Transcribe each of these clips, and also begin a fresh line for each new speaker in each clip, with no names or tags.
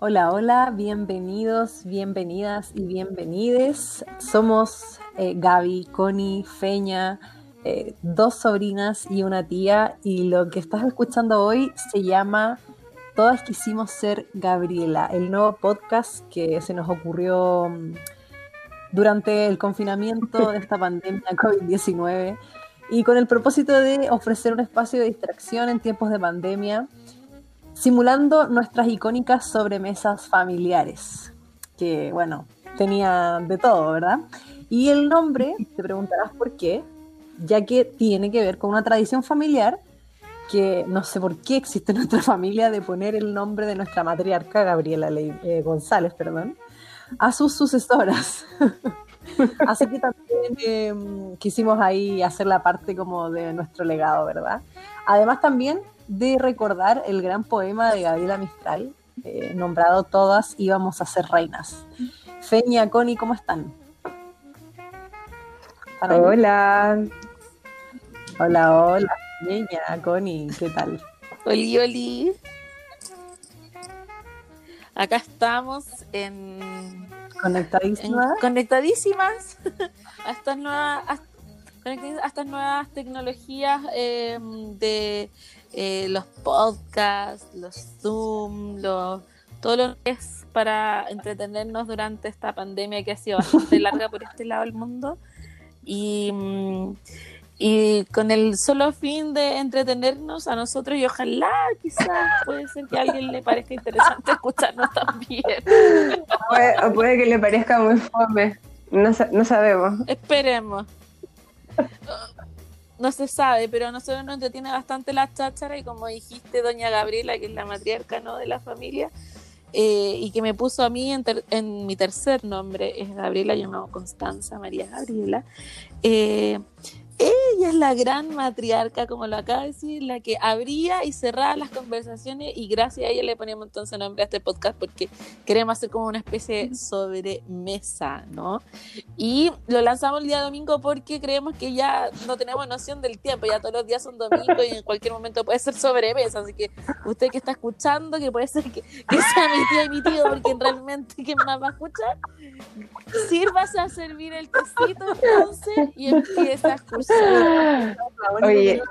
Hola, hola, bienvenidos, bienvenidas y bienvenides. Somos eh, Gaby, Connie, Feña, eh, dos sobrinas y una tía y lo que estás escuchando hoy se llama Todas quisimos ser Gabriela, el nuevo podcast que se nos ocurrió mm, durante el confinamiento de esta pandemia COVID-19 y con el propósito de ofrecer un espacio de distracción en tiempos de pandemia, simulando nuestras icónicas sobremesas familiares, que bueno, tenía de todo, ¿verdad? Y el nombre, te preguntarás por qué, ya que tiene que ver con una tradición familiar que no sé por qué existe en nuestra familia de poner el nombre de nuestra matriarca, Gabriela eh, González, perdón, a sus sucesoras. Así que también em, quisimos ahí hacer la parte como de nuestro legado, ¿verdad? Además también de recordar el gran poema de Gabriela Mistral, eh, nombrado Todas íbamos a ser reinas. Feña, Connie, ¿cómo están?
Hola.
Hola, hola. Niña, Connie, ¿qué tal?
Oli, oli. Acá estamos en.
Conectadísimas.
conectadísimas a estas nuevas, a, estas nuevas tecnologías eh, de eh, los podcasts, los Zoom, los, todo lo que es para entretenernos durante esta pandemia que ha sido bastante larga por este lado del mundo. Y. Y con el solo fin de entretenernos a nosotros y ojalá quizás puede ser que a alguien le parezca interesante escucharnos también.
Puede, puede que le parezca muy fome, no, no sabemos.
Esperemos. No se sabe, pero a nosotros nos entretiene bastante la cháchara y como dijiste, doña Gabriela, que es la matriarca ¿no? de la familia, eh, y que me puso a mí en, en, mi tercer nombre, es Gabriela, yo no Constanza María Gabriela. Eh, ella es la gran matriarca, como lo acaba de decir, la que abría y cerraba las conversaciones y gracias a ella le ponemos entonces nombre a este podcast porque queremos hacer como una especie de sobremesa, ¿no? Y lo lanzamos el día domingo porque creemos que ya no tenemos noción del tiempo, ya todos los días son domingos y en cualquier momento puede ser sobremesa, así que usted que está escuchando, que puede ser que, sea mi tía y mi tío, porque realmente ¿quién más va a escuchar? Sírvase a servir el tecito entonces y empieza a escuchar
Oye.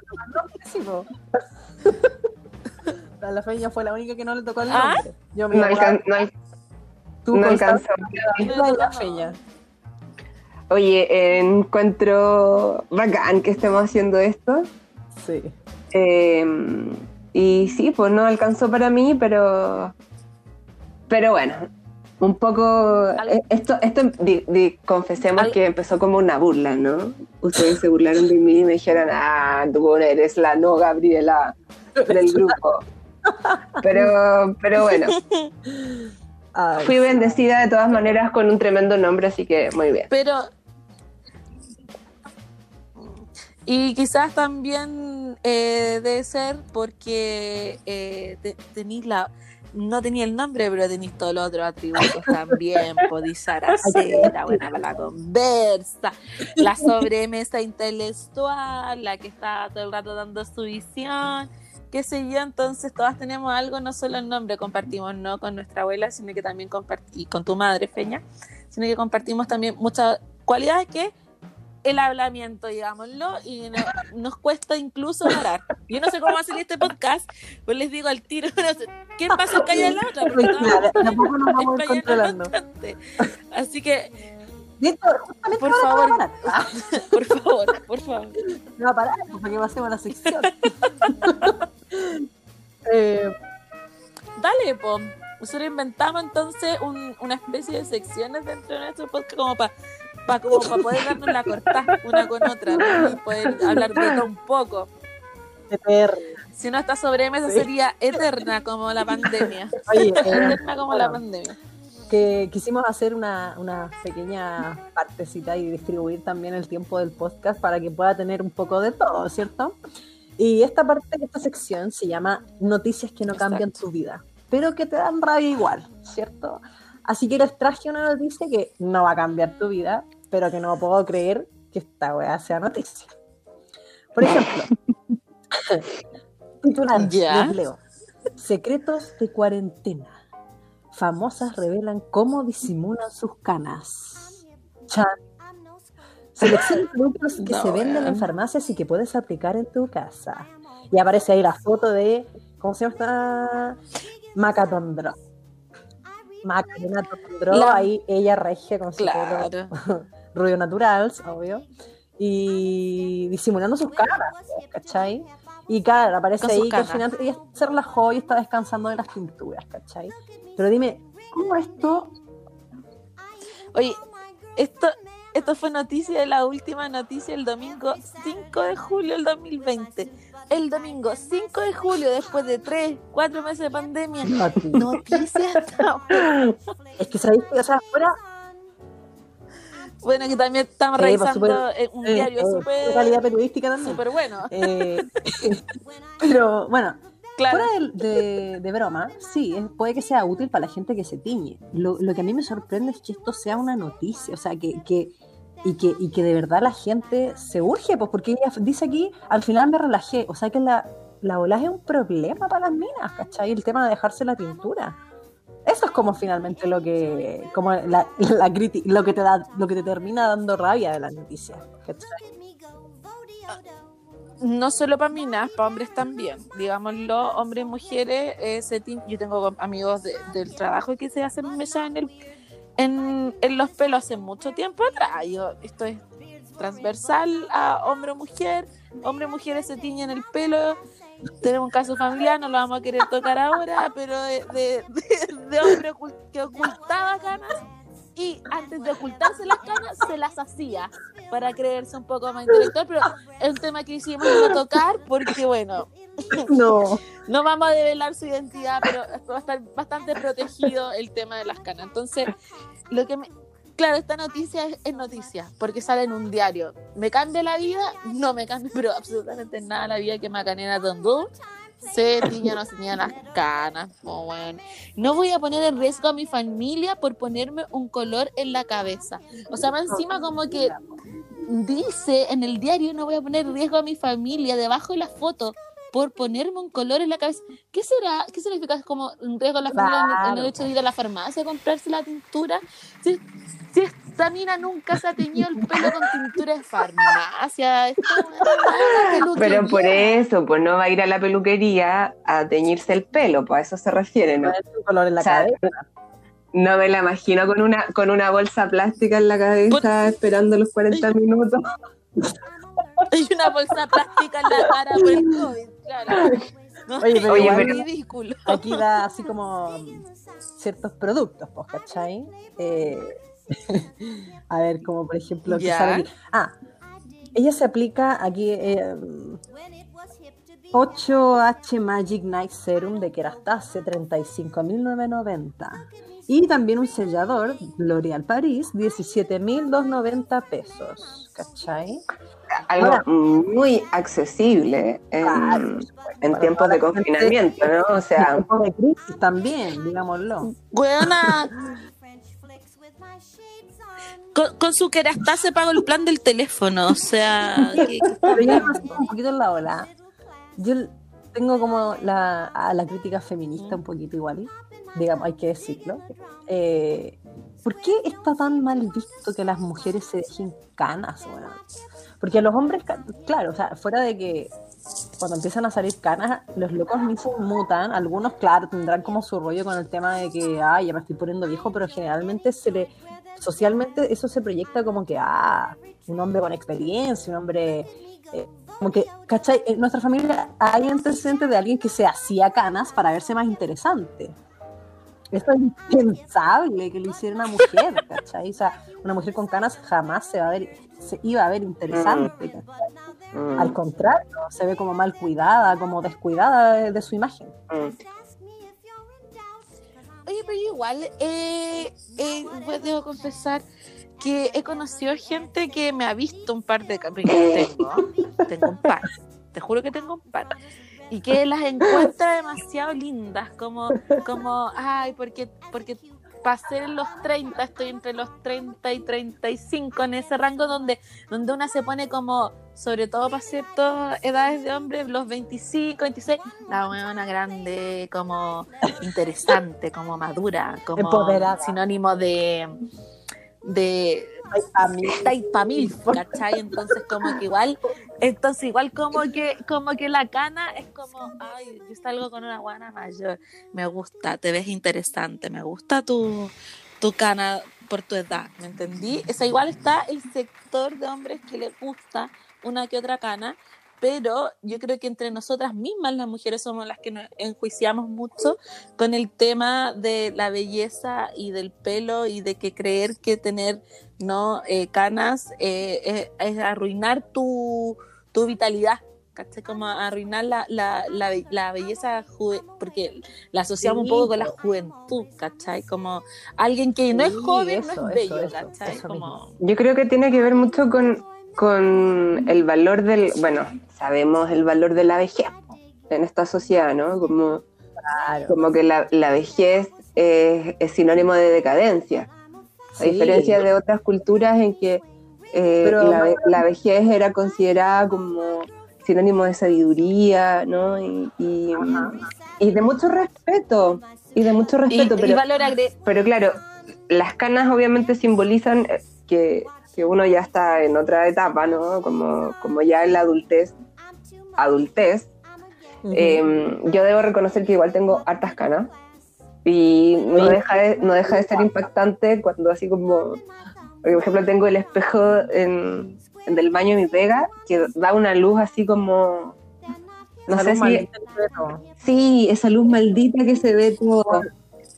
La feña fue la única que no le tocó el
¿Ah?
nombre.
Yo me no, alcan no,
Tú
no alcanzó.
La feña.
Oye, encuentro bacán que estemos haciendo esto.
Sí.
Eh, y sí, pues no alcanzó para mí, pero. Pero bueno, un poco, eh, esto, esto confesemos que empezó como una burla, ¿no? Ustedes se burlaron de mí y me dijeron, ah, tú eres la no Gabriela del grupo. Pero, pero bueno, fui bendecida de todas maneras con un tremendo nombre, así que muy bien.
Pero, y quizás también eh, debe ser porque eh, tenéis la no tenía el nombre, pero tenéis todos los otros atributos también. Podéis la buena para la conversa, la sobremesa intelectual, la que está todo el rato dando su visión, qué sé yo. Entonces, todas tenemos algo, no solo el nombre compartimos, no con nuestra abuela, sino que también compartimos, con tu madre, Feña, sino que compartimos también muchas cualidades que el hablamiento, digámoslo, y nos cuesta incluso orar. Yo no sé cómo va a salir este podcast, pues les digo al tiro, ¿quién va a ser callar la otra? Porque
tampoco nos vamos controlando.
Así que,
por
favor, por favor, por favor.
No va a parar, pues, para que pasemos la sección. eh,
Dale, po. Nosotros inventamos entonces un, una especie de secciones dentro de nuestro podcast como para para como para poder darnos la cortada una con otra y poder hablar de todo un poco.
Eterna.
Si no esta sobremesa sería eterna como la pandemia. eterna como la pandemia.
Que quisimos hacer una, una pequeña partecita y distribuir también el tiempo del podcast para que pueda tener un poco de todo, ¿cierto? Y esta parte esta sección se llama Noticias que no cambian tu vida, pero que te dan rabia igual, ¿cierto? Así que les traje una noticia que no va a cambiar tu vida, pero que no puedo creer que esta weá sea noticia. Por ejemplo, Titular, les leo. Secretos de cuarentena. Famosas revelan cómo disimulan sus canas. Chan. Selección de productos que
No,
se venden en farmacias y que puedes aplicar en tu casa. Y aparece ahí la foto de. ¿Cómo se llama esta? Macatondro. Macarena Tondro,
La-
ahí ella regia con su pelo Rubio naturals, obvio, y disimulando sus caras, ¿cachai? Y claro, aparece ahí que al final ella se relajó y está descansando de las pinturas, ¿cachai? Pero dime, ¿cómo esto?
Oye, esto, esto fue noticia de la última noticia el domingo 5 de julio del 2020. El domingo 5 de julio, después de 3, 4 meses de pandemia.
No, tío.
Noticia hasta
Es que sabéis que, o sea, fuera
Bueno, que también estamos
pues,
revisando eh, un
eh,
diario
eh,
súper
calidad periodística también.
súper bueno.
Eh, pero bueno,
Claro.
Fuera de, de- de broma, sí, es- puede que sea útil para la gente que se tiñe. Lo, lo que a mí me sorprende es que esto sea una noticia, o sea, que, que- y, que, y que de verdad la gente se urge, pues porque ella dice aquí, al final me relajé, o sea que la, la es un problema para las minas, ¿cachai? El tema de dejarse la tintura. Eso es como finalmente lo que, como la, la lo que te da, lo que te termina dando rabia de la noticia, ¿cachai?
no solo para minas, para hombres también. Digámoslo, hombres mujeres. eh, se tin- Yo tengo amigos de- del trabajo que se hacen mechas en, el, en, en los pelos hace mucho tiempo atrás. Yo, esto es transversal a hombre o mujer. Hombres y mujeres se tiñen el pelo. Tenemos un caso familiar, no lo vamos a querer tocar ahora, pero de, de, de- de hombre que ocultaba canas y antes de ocultarse las canas se las hacía para creerse un poco más intelectual, pero es un tema que hicimos no tocar porque, bueno,
No.
no vamos a develar su identidad, pero va a estar bastante protegido el tema de las canas. Entonces, lo que me... Claro, esta noticia es, es noticia, porque sale en un diario. ¿Me cambia la vida? No me cambia, pero absolutamente nada la vida que Macanena Tondú se tiña no se tiña las canas. po, weón. No voy a poner en riesgo a mi familia por ponerme un color en la cabeza. O sea, más encima como que dice en el diario no voy a poner en riesgo a mi familia debajo de la foto por ponerme un color en la cabeza. ¿Qué será? ¿Qué significa como un riesgo a la familia el- en, el
Claro.
hecho de ir a la farmacia a comprarse la tintura? Si, si esta mina nunca se ha teñido el pelo con tintura de farmacia. Esto es una
Pero por eso, pues no va a ir a la peluquería a teñirse el pelo, pues a eso se refiere, ¿no?
un color en la
O sea,
cabeza.
No me la imagino con una, con una bolsa plástica en la cabeza esperando los 40 minutos.
Hay una bolsa plástica en la cara por el COVID, claro. No,
Oye, pero-
ridículo.
aquí da así como ciertos productos, pues, ¿cachai? Eh, a ver, como por ejemplo, sale. Ah, ella se aplica aquí eh, 8H Magic Night Serum de Kerastase, 35.990. Y también un sellador, L'Oréal Paris, 17.290 pesos, ¿cachai?
Algo
Ahora-
muy accesible en,
Claro,
en tiempos de
gente.
confinamiento, ¿no? O
En
sea,
tiempos de crisis también, digámoslo.
Weona, con, con su kerastase se pago el plan del teléfono, o sea, que, que
yo un poquito en la ola. Yo tengo como la, a la crítica feminista un poquito igual, digamos, hay que decirlo. Eh, ¿Por qué está tan mal visto que las mujeres se dejen canas, weón? Porque los hombres, claro, o sea, fuera de que cuando empiezan a salir canas, los locos ni se mutan. Algunos, claro, tendrán como su rollo con el tema de que, ay, ya me estoy poniendo viejo, pero generalmente se le, socialmente eso se proyecta como que, ah, un hombre con experiencia, un hombre, eh, como que, ¿cachai? En nuestra familia hay antecedentes de alguien que se hacía canas para verse más interesante. Eso es impensable que lo hiciera una mujer, ¿cachai? O sea, una mujer con canas jamás se va a ver, se iba a ver interesante, ¿cachai?
mm,
Al contrario, se ve como mal cuidada, como descuidada de, de su imagen.
mm.
Oye, pero yo igual, eh, eh, pues debo confesar que he conocido gente que me ha visto un par de capítulos. Tengo, tengo un par. Te juro que tengo un par. Y que las encuentra demasiado lindas, como, como ay, porque, porque pasé en los 30, estoy entre los 30 y 35, en ese rango donde, donde una se pone como, sobre todo para ciertas edades de hombre, los 25, 26, la buena grande, como interesante, como madura, como sinónimo de de para mil, ¿cachai? Entonces como que igual, entonces igual como que, como que la cana es como, ay, yo salgo con una guana mayor, me gusta, te ves interesante, me gusta tu, tu cana por tu edad, ¿me entendí? O igual está el sector de hombres que les gusta una que otra cana, pero yo creo que entre nosotras mismas las mujeres somos las que nos enjuiciamos mucho con el tema de la belleza y del pelo y de que creer que tener no eh, canas eh, es, arruinar tu, tu vitalidad. ¿cachai? Como arruinar la, la, la, belleza, porque la asociamos un poco con la juventud, ¿cachai? Como alguien que no es joven no es bello, ¿cachai?
Yo creo que tiene que ver mucho con, con el valor del, bueno, sabemos el valor de la vejez en esta sociedad, ¿no? Como, como que la, vejez es, sinónimo de decadencia, a diferencia de otras culturas en que eh, la, vejez era considerada como sinónimo de sabiduría, ¿no? Y, y, de mucho respeto, y de mucho respeto. pero, pero claro, las canas obviamente simbolizan eh, que, que, uno ya está en otra etapa, ¿no? Como, como ya en la adultez adultez, em, yo debo reconocer que igual tengo hartas canas y no deja, de, no deja de ser impactante cuando así como, por ejemplo, tengo el espejo en, del baño de mi pega que da una luz así como... No sé si... Sí, esa luz maldita que se ve todo.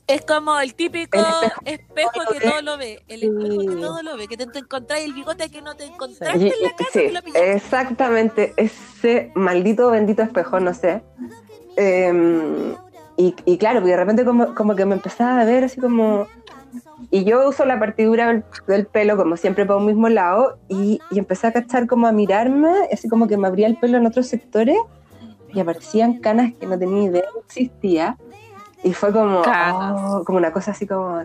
Es como el típico espejo, que todo lo ve, el espejo que todo lo ve, que te, encontráis el bigote que no te encontraste en la casa sí,
Exactamente, ese maldito bendito espejo, no sé. Em, y, claro, porque de repente como, como, que me empezaba a ver así como... Y yo uso la partidura del, pelo como siempre para un mismo lado y, y empecé a cachar como a mirarme, así como que me abría el pelo en otros sectores y aparecían canas que no tenía idea que existía y fue como, oh, como una cosa así como,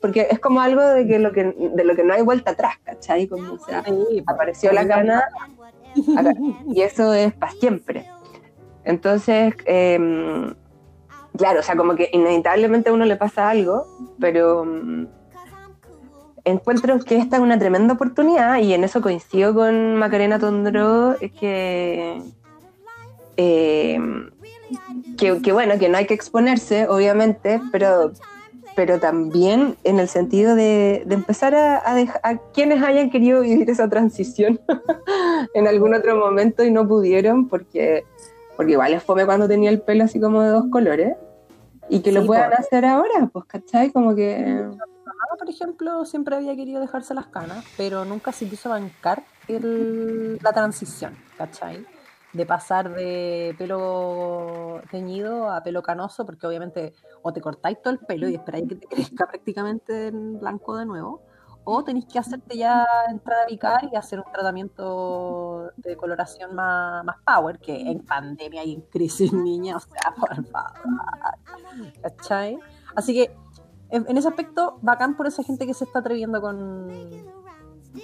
porque es como algo de, que lo que, de lo que no hay vuelta atrás, ¿cachai? Como, o sea, apareció la cana y eso es para siempre. Entonces, em, claro, o sea, como que inevitablemente a uno le pasa algo, pero em, encuentro que esta es una tremenda oportunidad y en eso coincido con Macarena Tondro, es que... Eh, que, bueno, que no hay que exponerse, obviamente, pero, pero también en el sentido de, empezar a, dejar a quienes hayan querido vivir esa transición en algún otro momento y no pudieron, porque, porque igual es fome cuando tenía el pelo así como de dos colores, y que lo puedan hacer ahora, pues, ¿cachai? Como que...
por ejemplo, siempre había querido dejarse las canas, pero nunca se quiso bancar la transición, ¿cachai? De pasar de pelo teñido a pelo canoso, porque obviamente o te cortáis todo el pelo y esperáis que te crezca prácticamente en blanco de nuevo, o tenéis que hacerte ya entrar a picar y hacer un tratamiento de coloración más, más power, que en pandemia y en crisis, niña, o sea, por favor. ¿Cachai? Así que en, ese aspecto, bacán por esa gente que se está atreviendo con,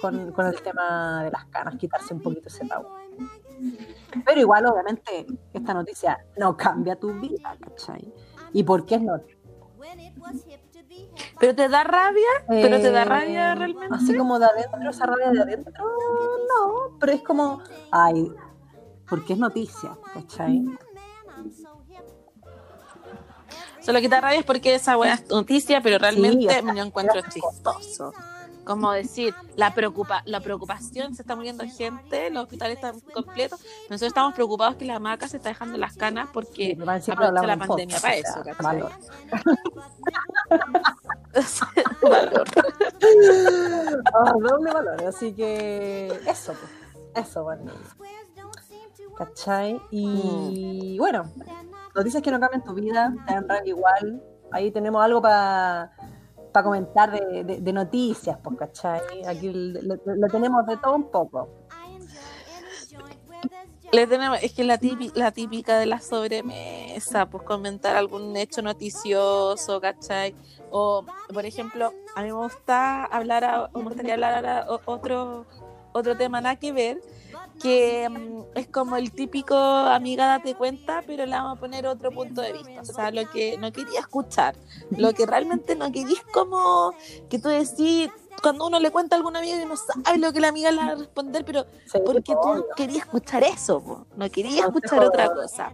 con, con el tema de las canas, quitarse un poquito ese power. Pero igual, obviamente, esta noticia no cambia tu vida, ¿cachai? ¿Y por qué no?
¿Pero te da rabia? ¿Pero te da eh, rabia realmente?
Así como de adentro, esa rabia de adentro, no, pero es como, ay, porque es noticia, ¿cachai?
Solo que te da rabia es porque esa buena noticia, pero realmente me encuentro chistoso como decir, la, preocupa, la preocupación, se está muriendo gente, los hospitales están completos, nosotros estamos preocupados que la maca se está dejando las canas porque aprovecha la pandemia para eso. valor.
valor. Oh, doble valor, así que eso, pues, eso, bueno. ¿Cachai? Y mm. bueno, noticias que no cambian tu vida, te dan igual. Ahí tenemos algo para para comentar de, noticias, pues, ¿cachai? Aquí lo, tenemos de todo un poco.
Le tenemos, es que la típica, la típica de la sobremesa, pues comentar algún hecho noticioso, ¿cachai? O, por ejemplo, a mí me gusta hablar, a- me gustaría hablar ahora o- otro, otro tema nada que ver, que mm, es como el típico amiga date cuenta, pero le vamos a poner otro punto de vista. O sea, lo que no quería escuchar, lo que realmente no quería es como que tú decís, cuando uno le cuenta a alguna amiga y no sabe lo que la amiga le va a responder, pero porque tú querías escuchar eso, po. no querías escuchar otra cosa.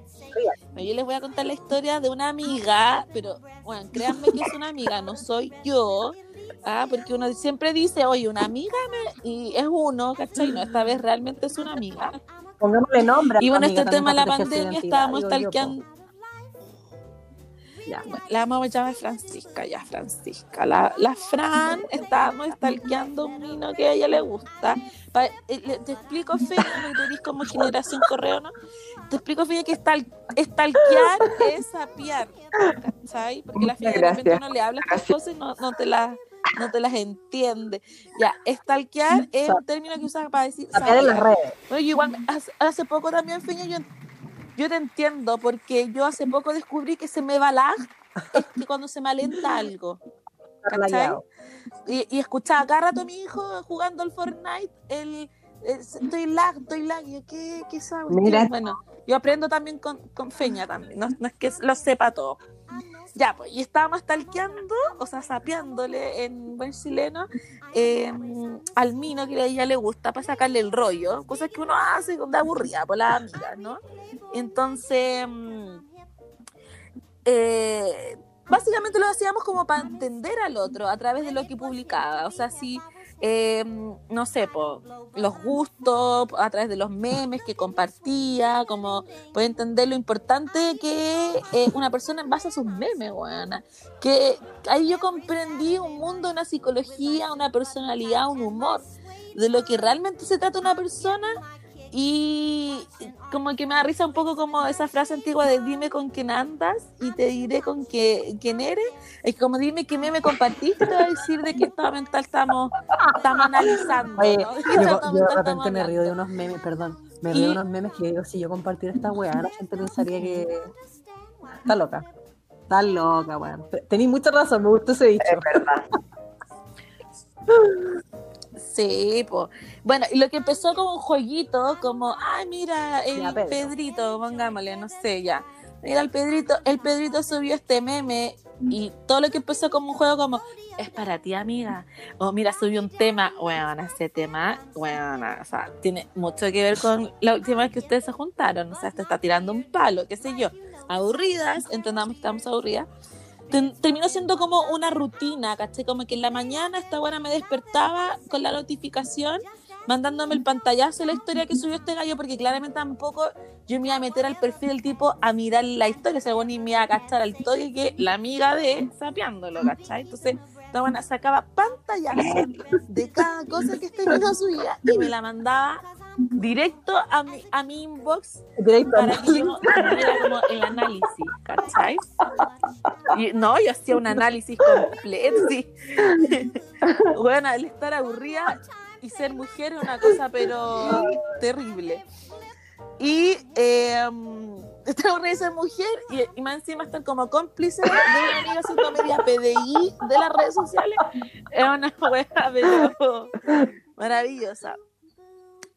Yo les voy a contar la historia de una amiga, pero bueno, créanme que es una amiga, no soy yo, ah, porque uno siempre dice, oye, una amiga me... y es uno, ¿cachai? No, esta vez realmente es una amiga.
Pongámosle nombre.
Y bueno,
amiga
este tema de la pandemia estábamos stalkeando.
Ya.
La vamos a llamar Francisca, ya, Francisca. La, la Fran estábamos stalkeando un vino que a ella le gusta. Pa- eh, te explico, Fe, porque tú como generación correo, ¿no? Te explico, Fe, que stal, stalkear es sapear, ¿cachai? Porque la Fe de repente uno le habla estas cosas y no, no te las no te las entiende. Ya, stalkear es un término que usas para decir
Sapear en las redes.
Bueno, yo igual hace, hace poco también, Feña, yo, yo te entiendo, porque yo hace poco descubrí que se me va lag, es que cuando se me alenta algo. ¿Cachai? Y, y escuchaba cada rato a mi hijo jugando al Fortnite, el, estoy lag, estoy lag, y yo, ¿qué, qué cuestión?
Mira.
Bueno, yo aprendo también con, con Feña también, no, es que lo sepa todo. Ya, pues, y estábamos stalkeando, o sea, sapeándole en buen chileno, eh, al Mino que a ella le gusta para sacarle el rollo, cosas que uno hace de aburrida por las amigas, ¿no? Entonces, mm, eh, básicamente lo hacíamos como para entender al otro a través de lo que publicaba, o sea, si, eh, no sé, po, los gustos, a través de los memes que compartía, como puede entender lo importante que eh, una persona en base a sus memes, weona. Que ahí yo comprendí un mundo, una psicología, una personalidad, un humor, de lo que realmente se trata una persona. Y como que me da risa un poco como esa frase antigua de dime con quién andas y te diré con qué, quién eres. Es como dime qué meme compartiste, te voy a decir de qué estado mental estamos, estamos analizando.
Oye,
¿no? ¿De qué
yo,
estado
yo de repente me río de unos memes, perdón. Me río
Y-
de unos memes que digo, si yo compartiera esta weá, la gente pensaría que está loca. Está loca, weón. Tenéis mucha razón, me gustó ese dicho.
Es verdad.
Sí, pues. Bueno, y lo que empezó como un jueguito, como, ay, mira, el
Ya.
Pedrito, pongámosle, no sé, ya. Mira, el Pedrito, el Pedrito subió este meme y todo lo que empezó como un juego como, es para ti, amiga. O mira, subió un tema, bueno, ese tema, bueno, o sea, tiene mucho que ver con la última vez que ustedes se juntaron, o sea, te está tirando un palo, qué sé yo. Aburridas, entendamos que estamos aburridas. Ten- terminó siendo como una rutina, ¿caché? Como que en la mañana esta buena me despertaba con la notificación, mandándome el pantallazo de la historia que subió este gallo, porque claramente tampoco yo me iba a meter al perfil del tipo a mirar la historia, se ni me iba a cachar al toque que la amiga de sapeándolo, ¿cachai? Entonces, esta buena sacaba pantallazo de cada cosa que este niño subía y me la mandaba directo a mi, a mi inbox
Directo,
para que yo tuviera como el análisis, ¿cachai? Y, no, yo hacía un análisis completo, sí. Bueno, el estar aburrida y ser mujer es una cosa, pero terrible. Y eh, estar aburrida y ser mujer y, y más encima estar como cómplice de una amiga haciendo media PDI de las redes sociales es una wea, pero maravillosa.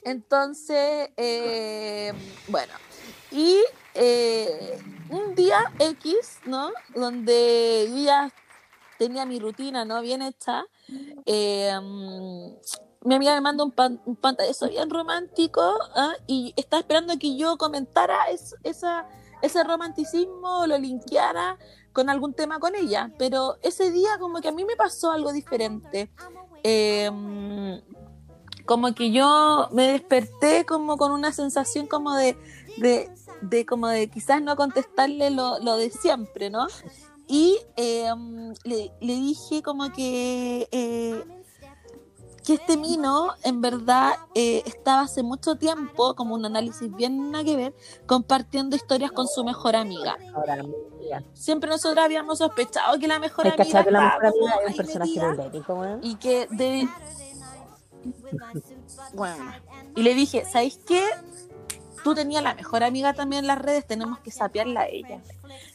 Entonces, eh, bueno, y eh, un día X, ¿no? Donde ya tenía mi rutina, ¿no? Bien hecha. eh, mi amiga me manda un, pan, un pantallazo bien romántico ¿ah? y estaba esperando que yo comentara es- ese romanticismo, lo linkeara con algún tema con ella. Pero ese día como que a mí me pasó algo diferente. Eh, como que yo me desperté como con una sensación como de, de, de como de quizás no contestarle lo, lo de siempre, ¿no? Y eh, le, le dije como que, eh, que este mino en verdad eh, estaba hace mucho tiempo, como un análisis bien nada que ver, compartiendo historias con su mejor amiga. Siempre nosotros habíamos sospechado que la mejor
¿Te
amiga
cachai que la
estaba
mejor
como
amiga es un personaje
y que de... Bueno, y le dije, ¿sabéis qué? tú tenías la mejor amiga también en las redes, tenemos que sapearla a ella.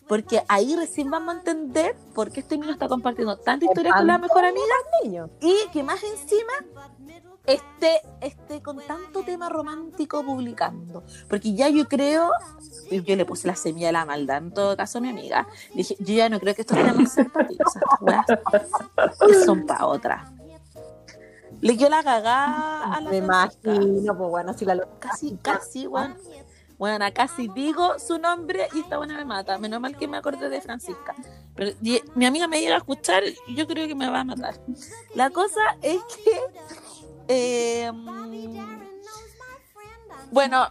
Porque ahí recién vamos a entender por qué este niño está compartiendo tanta historia con la mejor amiga y que más encima esté, esté con tanto tema romántico publicando. Porque ya yo creo, yo le puse la semilla de la maldad en todo caso a mi amiga. Dije, yo ya no creo que estos temas sean para ti, o sea, estas son para otra. Le dio la cagada a la
Me imagino, pues bueno, si la lo-
Casi, casi, bueno. Bueno, casi digo su nombre y esta buena me mata. Menos mal que me acordé de Francisca. Pero y- mi amiga me llega a escuchar y yo creo que me va a matar. La cosa es que. eh, bueno,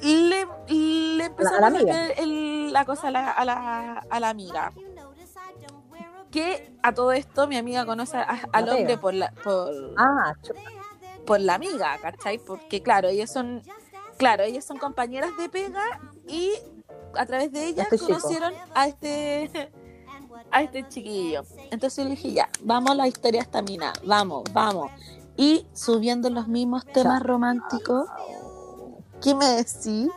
le, le empezó
A la
a
amiga.
el- la cosa a la, a, la, a la amiga. Que a todo esto mi amiga conoce a- al hombre por la, por,
Ah,
por la amiga, ¿cachai? Porque claro, ellas son, claro, ellas son compañeras de pega y a través de ellas
Este chico.
conocieron a este a este chiquillo. Entonces yo le dije, ya, vamos a la historia de esta mina, vamos, vamos. Y subiendo los mismos temas románticos, ¿qué me decís?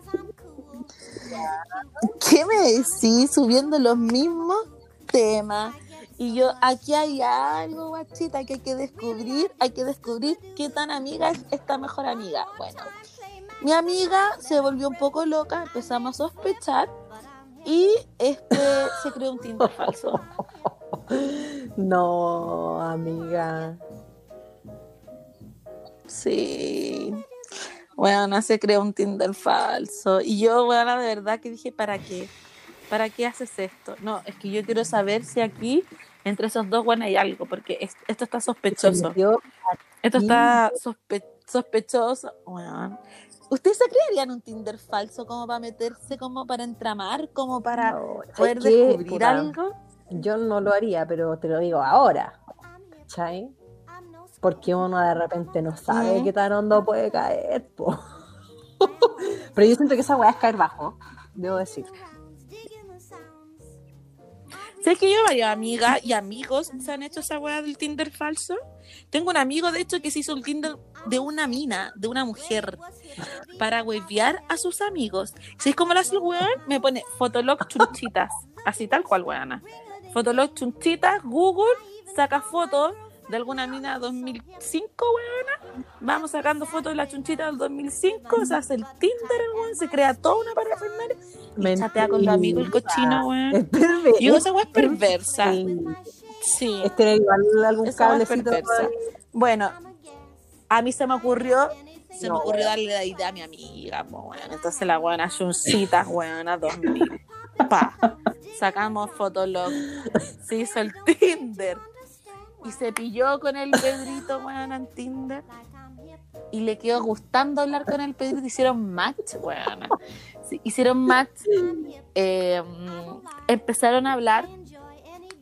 ¿Qué me decís? Subiendo los mismos temas. Y yo, aquí hay algo, guachita, que hay que descubrir, hay que descubrir qué tan amiga es esta mejor amiga. Bueno, mi amiga se volvió un poco loca, empezamos a sospechar y este se creó un Tinder falso.
no, amiga.
Sí. Bueno, se creó un Tinder falso. Y yo, bueno, de verdad que dije, ¿para qué? ¿Para qué haces esto? No, es que yo quiero saber si aquí, entre esos dos, bueno, hay algo, porque es- esto está sospechoso. Esto está sospe- sospechoso. Bueno. ¿Ustedes se creerían un Tinder falso como para meterse, como para entramar, como para
No,
poder
¿sabes qué?
descubrir
Puta,
algo?
Yo no lo haría, pero te lo digo ahora. ¿Cachai? Porque uno de repente no sabe
Mm.
qué tan hondo puede caer, po. Pero yo siento que esa weá es caer bajo, debo decir.
¿Sabes que yo varias amigas y amigos se han hecho esa weá del Tinder falso? Tengo un amigo, de hecho, que se hizo el Tinder de una mina, de una mujer, para huevear a sus amigos. ¿Sabes cómo lo hace el weón? Me pone Fotolog chunchitas, así tal cual, weona. Fotolog chunchitas, Google, saca fotos de alguna mina 2005, weona. Vamos sacando fotos de la chunchita del 2005, se hace el Tinder, el weón, se crea toda una parafernalia y chatea con los amigos el cochino, weón.
Es perverso.
Y esa weá es perversa.
Sí.
Sí.
Es tener igual algún
Esa
cablecito.
perversa. Bueno, a mí se me ocurrió, se
No,
me ocurrió
weón.
darle la idea a mi amiga, pues bueno. Entonces la buena chuncitas, buena, 2000. Pa. Sacamos Fotolog. Se hizo el Tinder. Y se pilló con el Pedrito, weón, en Tinder. Y le quedó gustando hablar con el Pedrito. Hicieron match, weón. Sí, hicieron match. eh, empezaron a hablar.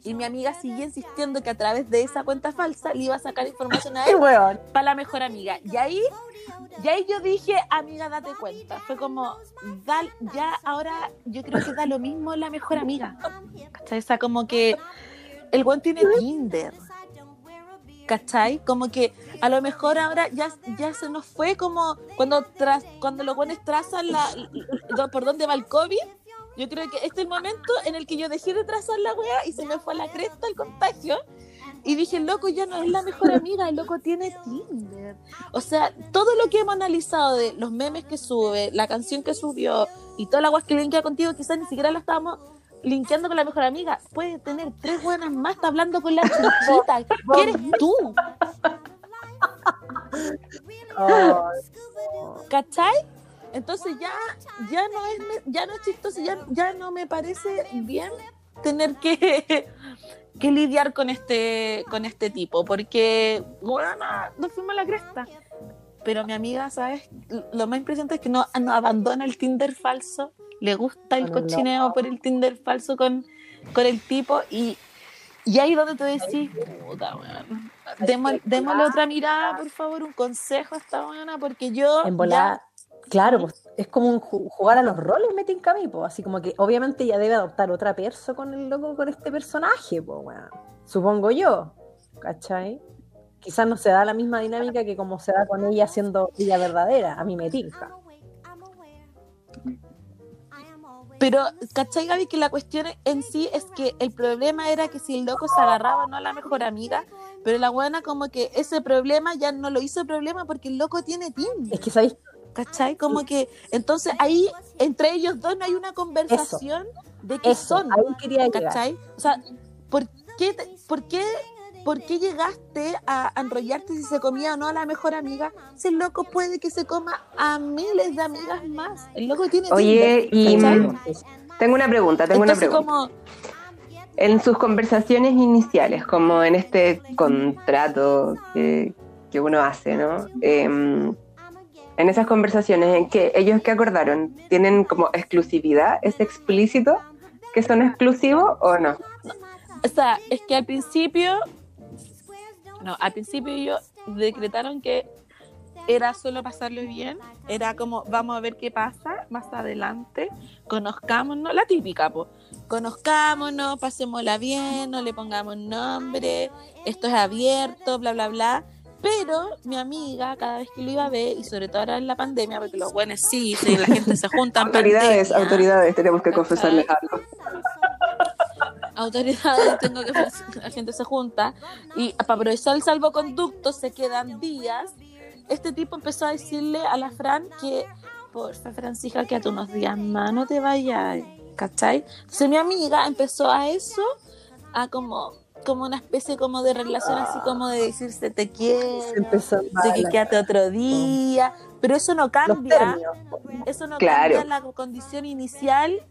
Y mi amiga siguió insistiendo que a través de esa cuenta falsa le iba a sacar información a él
weón.
para la mejor amiga. Y ahí, y ahí yo dije, amiga, date cuenta. Fue como, da, ya ahora yo creo que da lo mismo la mejor amiga. ¿Cachai? O sea, como que el buen tiene Tinder. ¿Cachai? Como que a lo mejor ahora ya, ya se nos fue como cuando tras, cuando los buenos trazan la, por dónde va el COVID. Yo creo que este es el momento en el que yo dejé de trazar la wea y se me fue a la cresta el contagio. Y dije, loco ya no es la mejor amiga, el loco tiene Tinder. O sea, todo lo que hemos analizado de los memes que sube, la canción que subió y toda la guas que linkea contigo, quizás ni siquiera la estábamos linkeando con la mejor amiga. Puede tener tres buenas más, está hablando con la chuchita. ¿Qué eres tú? ¿Cachai? Entonces ya, ya no es ya no es chistoso, ya, ya no me parece bien tener que, que lidiar con este, con este tipo, porque bueno, nos fuimos a la cresta. Pero mi amiga, ¿sabes? Lo más impresionante es que no, no abandona el Tinder falso, le gusta el cochineo por el Tinder falso con, con el tipo y, y ahí donde te decís, puta, weón. Démosle, démosle otra mirada, por favor, un consejo a esta buena, porque yo
En
ya-
volada, claro, pues es como un ju- jugar a los roles, me tinca a mí, pues, así como que obviamente ya debe adoptar otra perso con el loco, con este personaje, pues, weón. Supongo yo, ¿cachai? Quizás no se da la misma dinámica que como se da con ella siendo ella verdadera, a mí me tinca.
Pero, ¿cachai, Gaby? Que la cuestión en sí es que el problema era que si el loco se agarraba no a la mejor amiga, pero la buena como que ese problema ya no lo hizo problema porque el loco tiene Tinder.
Es que sabéis,
¿Cachai? Como que, entonces ahí, entre ellos dos no hay una conversación de qué
eso,
son.
ahí quería.
¿Cachai? O sea, ¿por qué, por qué, por qué llegaste a enrollarte si se comía o no a la mejor amiga? Si el loco puede que se coma a miles de amigas más. El loco tiene
Oye, y mm, tengo una pregunta, tengo
Entonces,
una pregunta.
como,
En sus conversaciones iniciales, como en este contrato que, que uno hace, ¿no? Em, en esas conversaciones, ¿en que ellos que acordaron? ¿Tienen como exclusividad? ¿Es explícito que son exclusivos o no?
o sea, es que al principio, no, al principio ellos decretaron que era solo pasarlo bien, era como, vamos a ver qué pasa más adelante, conozcámonos, la típica, pues, conozcámonos, pasémosla bien, no le pongamos nombre, esto es abierto, bla, bla, bla. Pero mi amiga, cada vez que lo iba a ver, y sobre todo ahora en la pandemia, porque los buenos sí, sí, la gente se junta
Autoridades,
pandemia,
autoridades, tenemos que confesarles algo.
Autoridades, tengo que la gente se junta y para aprovechar el salvoconducto se quedan días. Este tipo empezó a decirle a la Fran que, porfa, Francisca, que a tú unos días más no te vayas, ¿cachai? Entonces mi amiga empezó a eso, a como, como una especie como de relación así como de decirse te quiero, de que quédate otro día, pero eso no cambia
términos.
eso no
Claro.
cambia la condición inicial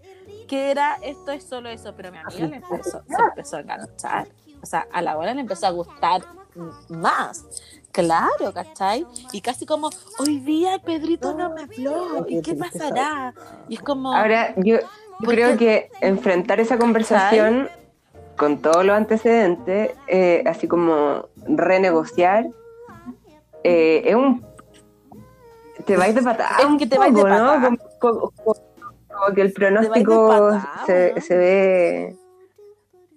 que era esto es solo eso, pero mi amiga le empezó, se empezó a enganchar. O sea, a la hora le empezó a gustar más. Claro, ¿cachai? Y casi como, hoy día Pedrito no me habló, ¿y qué pasará? Y es como,
Ahora, yo, yo
¿Por
creo que enfrentar esa conversación con todos los antecedentes, eh, así como renegociar, eh, es un... Te vais de patada.
Es que te vais de
¿no?
patada.
Como- como- que el pronóstico se, se ve...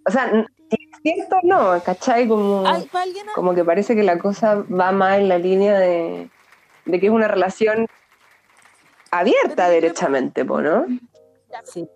O sea, n- si es cierto no, ¿cachai? Como, como que parece que la cosa va más en la línea de, de que es una relación abierta derechamente, po, ¿no?
Sí.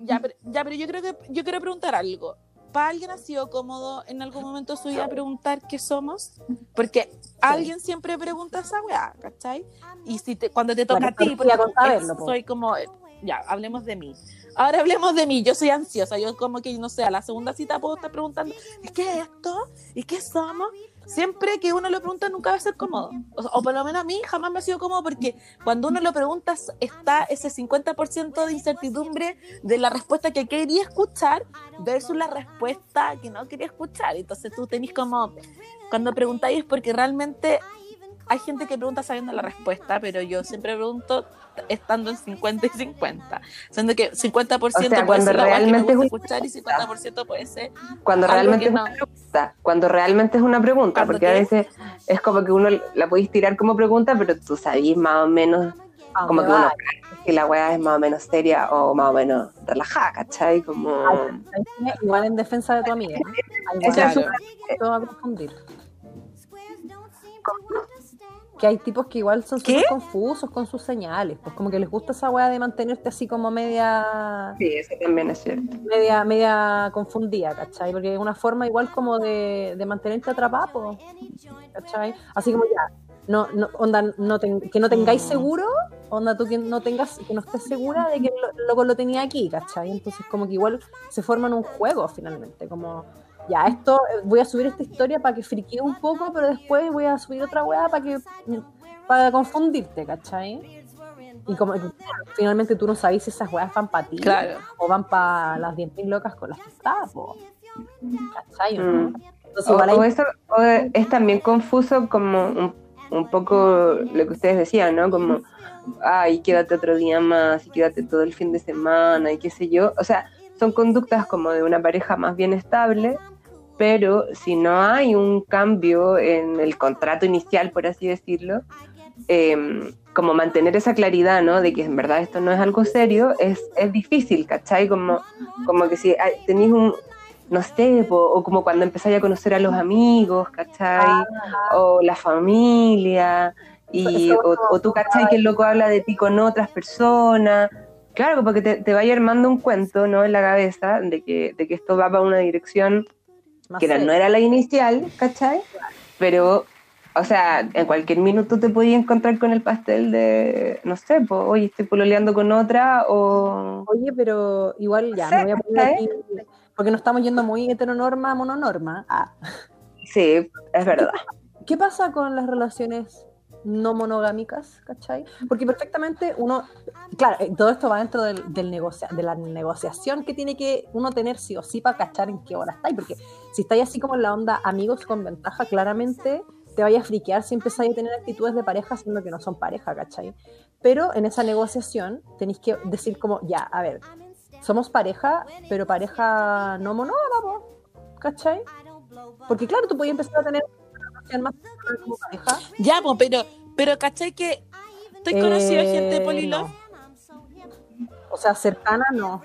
Ya, pero, ya, pero yo creo que yo quiero preguntar algo. ¿Para alguien ha sido cómodo en algún momento de su vida preguntar qué somos? Porque alguien siempre pregunta esa weá, ¿cachai? Y si te, cuando te toca
Bueno,
a ti, porque
saberlo, po.
soy como, eh, ya, hablemos de mí. Ahora hablemos de mí, yo soy ansiosa, yo como que, no sé, a la segunda cita puedo estar preguntando, ¿y qué es esto? ¿Y qué somos? Siempre que uno lo pregunta nunca va a ser cómodo. O, por lo menos a mí jamás me ha sido cómodo porque cuando uno lo pregunta está ese 50% de incertidumbre de la respuesta que quería escuchar versus la respuesta que no quería escuchar. Entonces tú tenés como, cuando preguntáis es porque realmente hay gente que pregunta sabiendo la respuesta, pero yo siempre pregunto estando en 50 y 50. Siendo que 50%
O sea,
puede
cuando
ser la que me
realmente es
gusta escuchar y 50% puede ser
Cuando
Algo
realmente
que
es
no.
una pregunta, cuando realmente es una pregunta,
¿Cuándo
porque a veces es como que uno la podéis tirar como pregunta, pero tú sabís más o menos
¿A
como que uno que la weá es más o menos seria o más o menos relajada, ¿cachai? Como...
¿Sabes qué? Igual en defensa de tu amiga. ¿eh? Igual
Claro.
va a confundir. Que hay tipos que igual son súper confusos con sus señales. Pues como que les gusta esa weá de mantenerte así como media,
Sí, eso también es cierto.
media, media confundida, ¿cachai? Porque es una forma igual como de, de mantenerte atrapado, po, ¿cachai? Así como ya, no, no, onda, no ten- que no tengáis seguro, onda tú que no tengas, que no estés segura de que el loco lo tenía aquí, ¿cachai? Entonces como que igual se forman un juego finalmente, como ya, esto, eh, voy a subir esta historia para que friquee un poco, pero después voy a subir otra weá para que, para confundirte, ¿cachai? Y como finalmente tú no sabes si esas weas van para ti
Claro.
o van para las 10.000 locas con las que estás, po. ¿cachai? no?
Mm.
Entonces,
O, o eso o es también confuso como un, un poco lo que ustedes decían, ¿no? Como, ay, quédate otro día más, y quédate todo el fin de semana, y qué sé yo. O sea, son conductas como de una pareja más bien estable, pero si no hay un cambio en el contrato inicial, por así decirlo, eh, como mantener esa claridad, ¿no? De que en verdad esto no es algo serio, es, es difícil, ¿cachai? Como, como que si tenéis un, no sé, po, o como cuando empezáis a conocer a los amigos, ¿cachai? O la familia, y, o,
no-
o tú cachai que el loco habla de ti con otras personas. Claro, porque te, te vaya armando un cuento, ¿no? En la cabeza de que, de que esto va para una dirección
Más
que era- no era la inicial, ¿cachai? Pero, o sea, en cualquier minuto te podías encontrar con el pastel de, no sé, pues, oye, estoy pololeando con otra, o...
Oye, pero igual ya, me voy a poner aquí, porque nos estamos yendo muy heteronorma a mononorma. Ah,
Sí, es verdad.
¿Qué pasa con las relaciones no monogámicas, cachai? Porque perfectamente uno, claro, eh, todo esto va dentro del, del de la negociación que tiene que uno tener sí o sí para cachar en qué hora estáis, porque si estáis así como en la onda amigos con ventaja, claramente te vaya a friquear si empezáis a tener actitudes de pareja siendo que no son pareja, ¿cachai? Pero en esa negociación tenéis que decir como, ya, a ver, somos pareja, pero pareja no monógama, ¿cachai? Porque claro, tú puedes empezar a tener más como pareja.
Ya, po, pero, pero ¿cachai que estoy conocido
Eh,
gente de Polilove?
no. O sea, cercana no.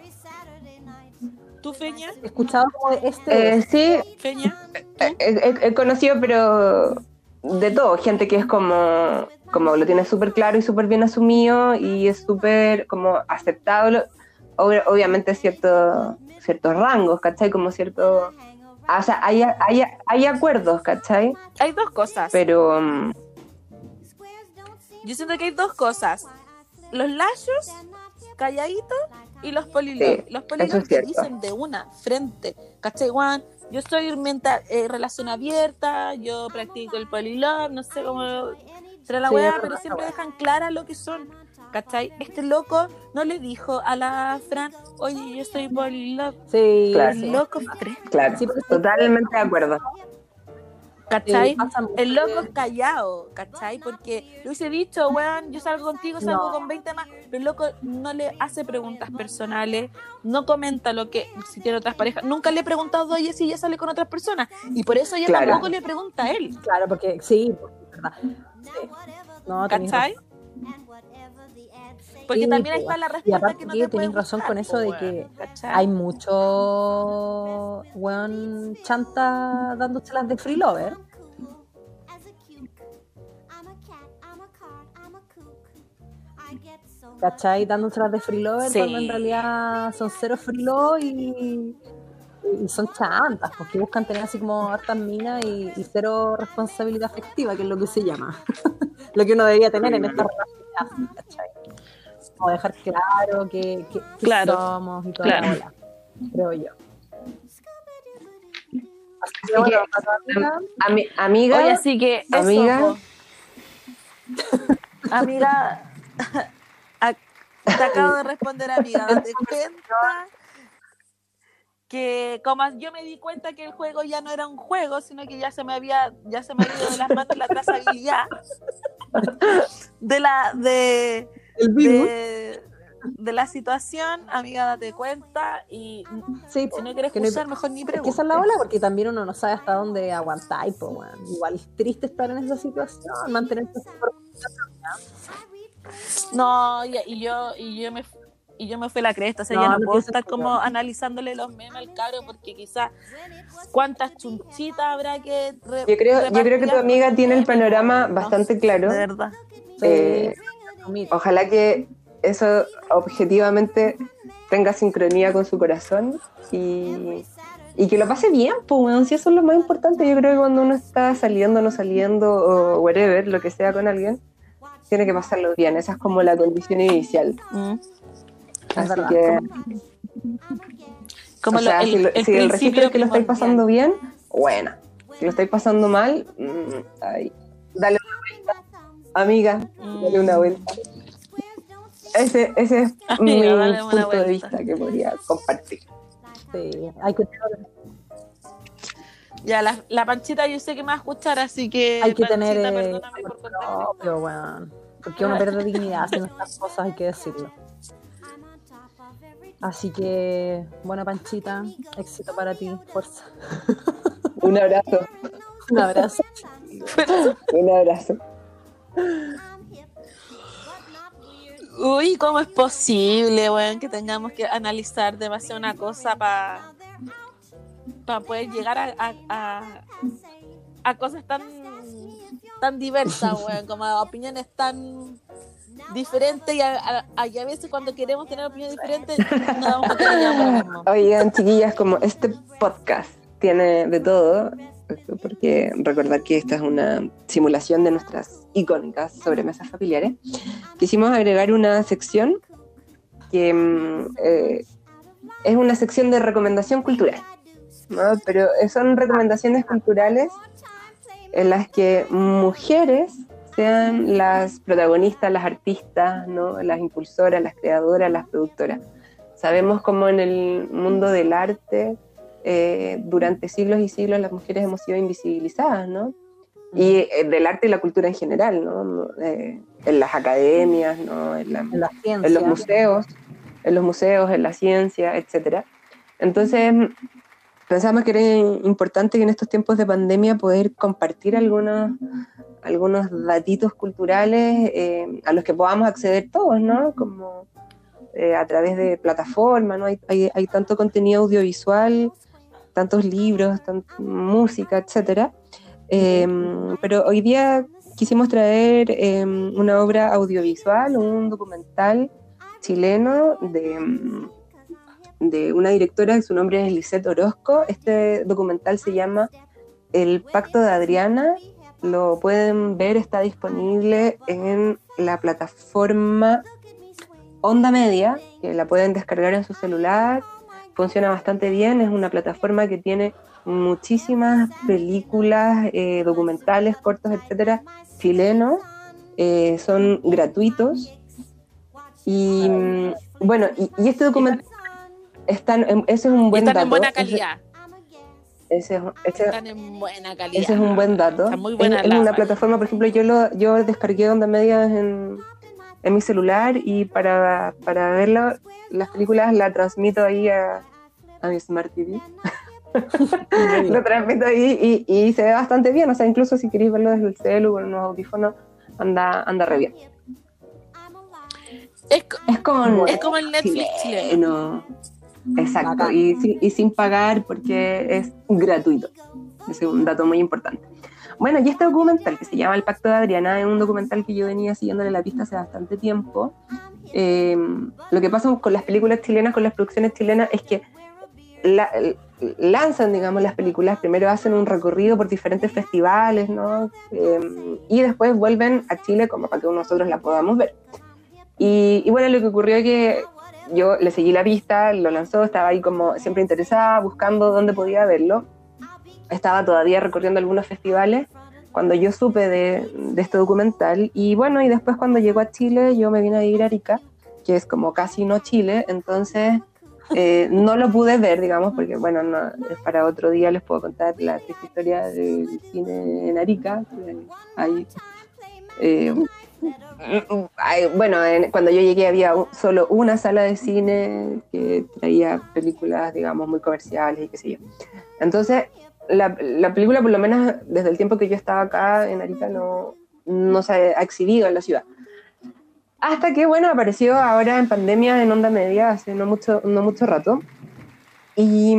¿Tú, Feña?
He escuchado como de este.
Eh, sí,
¿Feña?
he, he- he conocido, pero de todo, gente que es como, como lo tiene súper claro y súper bien asumido y es súper como aceptado, ob- obviamente cierto, ciertos rangos, ¿cachai? Como cierto... O sea, hay, hay, hay acuerdos, ¿cachai?
Hay dos cosas.
Pero... mm,
Yo siento que hay dos cosas. Los lachos, calladitos, y los polilove.
Sí,
los
eso
polilove
es
dicen de una, frente. ¿Cachai, Juan? Yo soy menta- eh, relación abierta, yo practico el polilove, no sé cómo será la
Sí,
weá,
es
pero siempre dejan clara lo que son. ¿Cachai? Este loco no le dijo a la Fran, oye, yo soy polilove.
sí,
Claro.
sí.
El loco
claro,
Sí,
totalmente de acuerdo.
¿cachai?
Sí,
El loco es callado, ¿cachai? Porque lo hubiese dicho, weón, yo salgo contigo, salgo
No.
con 20 más, pero el loco no le hace preguntas personales, no comenta lo que, si tiene otras parejas, nunca le he preguntado a ella si ella sale con otras personas, y por eso ella
Claro.
tampoco le pregunta a él,
Claro, porque sí, es verdad. Sí. No,
¿cachai?
razón.
Porque
Sí,
también ahí está la
y
respuesta
aparte
que no
que
te
tenés razón
gustar,
con eso de que
¿cachai?
Hay mucho weón chanta dándose las de free lover. ¿Cachai? Dándose las de free lover
Sí.
cuando en realidad son cero free love y, y son chantas, porque buscan tener así como hartas minas y, y cero responsabilidad afectiva, que es lo que se llama. lo que uno debería tener en esta relación, ¿cachai? Como dejar claro que, que, que
Claro,
somos y toda
claro.
la bola, creo yo. Así que bueno, amiga,
Ami- amiga,
Oye, así que eso,
amiga.
amiga, a- te acabo de responder, amiga, date cuenta que como yo me di cuenta que el juego ya no era un juego, sino que ya se me había, ya se me había ido de las manos la trazabilidad de la de,
el virus.
de, de la situación, amiga, date cuenta y
Sí,
si no quieres
que no
usar, mejor ni preguntes.
esa es la ola, porque también uno no sabe hasta dónde aguantar. y, pues. Igual es triste estar en esa situación, mantenerse
No, y, y yo y yo me y yo me fui a la cresta, o sea,
No,
ya no
no
puedo estar como
no.
analizándole los memes al cabro porque quizás cuántas chunchitas habrá que re-
yo creo, yo creo que tu
repartir
amiga tiene el panorama
no,
bastante claro.
De verdad.
Eh, Ojalá que eso objetivamente tenga sincronía con su corazón y, y que lo pase bien, pues, weón, si eso es lo más importante. Yo creo que cuando uno está saliendo, no saliendo o whatever, lo que sea con alguien, tiene que pasarlo bien. Esa es como la condición inicial.
Mm.
Así
verdad.
que,
Como
o
lo-
sea,
el,
si, lo-
el
si el registro es que lo estáis pasando bien, bueno. Si lo estáis pasando mal, mm, ay. Amiga, dale una
Mm.
vuelta. Ese, ese es
Amiga,
mi
dale
punto de vista que podría compartir.
Sí, hay que tener,
Ya, la, la panchita yo sé que me va a escuchar, así que
hay que
Panchita,
tener eh,
perdóname por
amor
contarte.
propio, weón. Porque uno pierde dignidad haciendo estas cosas, hay que decirlo. Así que, bueno, Panchita, éxito para ti, fuerza.
Un abrazo,
Un abrazo.
un abrazo.
Uy, ¿cómo es posible, weón, que tengamos que analizar demasiado una cosa para poder llegar a, a, cosas tan tan diversa, weón, como opiniones tan diferentes y a, veces cuando queremos tener opiniones diferentes no damos
Oigan, chiquillas, como este podcast tiene de todo, porque recordar que esta es una simulación de nuestras icónicas sobremesas familiares, quisimos agregar una sección que mm, eh, es una sección de recomendación cultural, pero son recomendaciones culturales en las que mujeres sean las protagonistas, las artistas, ¿no? las impulsoras, las creadoras, las productoras. Sabemos cómo en el mundo del arte eh, durante siglos y siglos las mujeres hemos sido invisibilizadas, ¿no? Y eh, del arte y la cultura en general, ¿no? Eh, en las academias, ¿no? En, la, en, los museos, en los museos, en la ciencia, etc. Entonces, pensamos que era importante que en estos tiempos de pandemia poder compartir algunos, algunos datitos culturales a los que podamos acceder todos, ¿no? Como a través de plataformas, ¿no? Hay, hay, hay tanto contenido audiovisual tantos libros, música, etcétera. Em, pero hoy día quisimos traer em, una obra audiovisual, un documental chileno de, em, de una directora su nombre es Lisette Orozco. Este documental se llama El Pacto de Adriana. Lo pueden ver, está disponible en la plataforma Onda Media, que la pueden descargar en su celular funciona bastante bien, es una plataforma que tiene muchísimas películas, eh, documentales, cortos, etcétera, chilenos, eh, son gratuitos. Y mm, bueno, y, este documental están, ese es un buen
están
dato.
en buena calidad.
Ese,
están en buena calidad.
Ese es un buen dato.
Está muy buena
es, una plataforma, por ejemplo, yo lo, yo descargué Onda Media en, en mi celular y para, para verlo, las películas la transmito ahí a, a mi Smart TV. lo transmito ahí y, se ve bastante bien. O sea, incluso si queréis verlo desde el celu con unos audífonos, anda, anda re bien.
Es, como, es como el Netflix
chileno. Exacto, y, y, sin pagar porque es gratuito. Ese es un dato muy importante. Bueno, y este documental que se llama El Pacto de Adriana es un documental que yo venía siguiéndole la pista hace bastante tiempo. Eh, lo que pasa con las películas chilenas, con las producciones chilenas, es que lanzan, digamos, las películas, primero hacen un recorrido por diferentes festivales, ¿no? Em, y después vuelven a Chile como para que nosotros la podamos ver. Y, bueno, lo que ocurrió es que yo le seguí la pista, lo lanzó, estaba ahí como siempre interesada, buscando dónde podía verlo. Estaba todavía recorriendo algunos festivales cuando yo supe de, de este documental. Y bueno, y después cuando llegó a Chile, yo me vine a ir a Arica, que es como casi no Chile, entonces eh, no lo pude ver, digamos, porque, bueno, no, para otro día les puedo contar la historia del cine en Arica. Eh, bueno, cuando yo llegué había solo una sala de cine que traía películas, digamos, muy comerciales y qué sé yo. Entonces, la, la, película, por lo menos desde el tiempo que yo estaba acá en Arica, no, no se ha exhibido en la ciudad. Hasta que, bueno, apareció ahora en pandemia en Onda Media hace no mucho, no mucho rato. Y,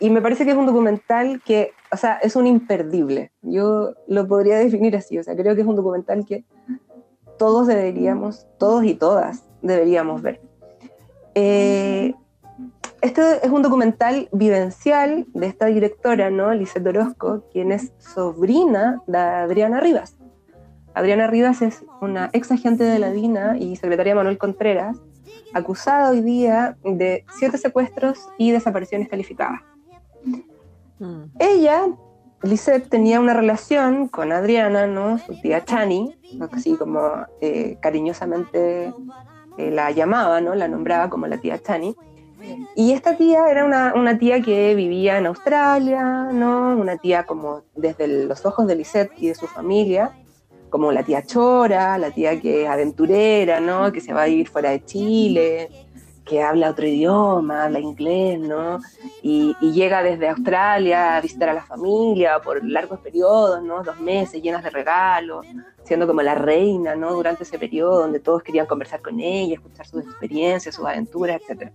y, me parece que es un documental que, o sea, es un imperdible. Yo lo podría definir así. O sea, creo que es un documental que todos deberíamos, todos y todas deberíamos ver. Eh, este es un documental vivencial de esta directora, ¿no? Lisette Orozco, quien es sobrina de Adriana Rivas. Adriana Rivas es una ex agente de la DINA y secretaria Manuel Contreras, acusada hoy día de siete secuestros y desapariciones calificadas. Mm. Ella, Lisette, tenía una relación con Adriana, ¿no? su tía Chani, así como eh, cariñosamente eh, la llamaba, ¿no? la nombraba como la tía Chani. Y esta tía era una, una, tía que vivía en Australia, ¿no? Una tía como desde los ojos de Lisette y de su familia, como la tía chora, la tía que es aventurera, ¿no? Que se va a vivir fuera de Chile, que habla otro idioma, habla inglés, ¿no? Y, llega desde Australia a visitar a la familia por largos periodos, ¿no? Dos meses llenas de regalos, siendo como la reina, ¿no? Durante ese periodo donde todos querían conversar con ella, escuchar sus experiencias, sus aventuras, etc.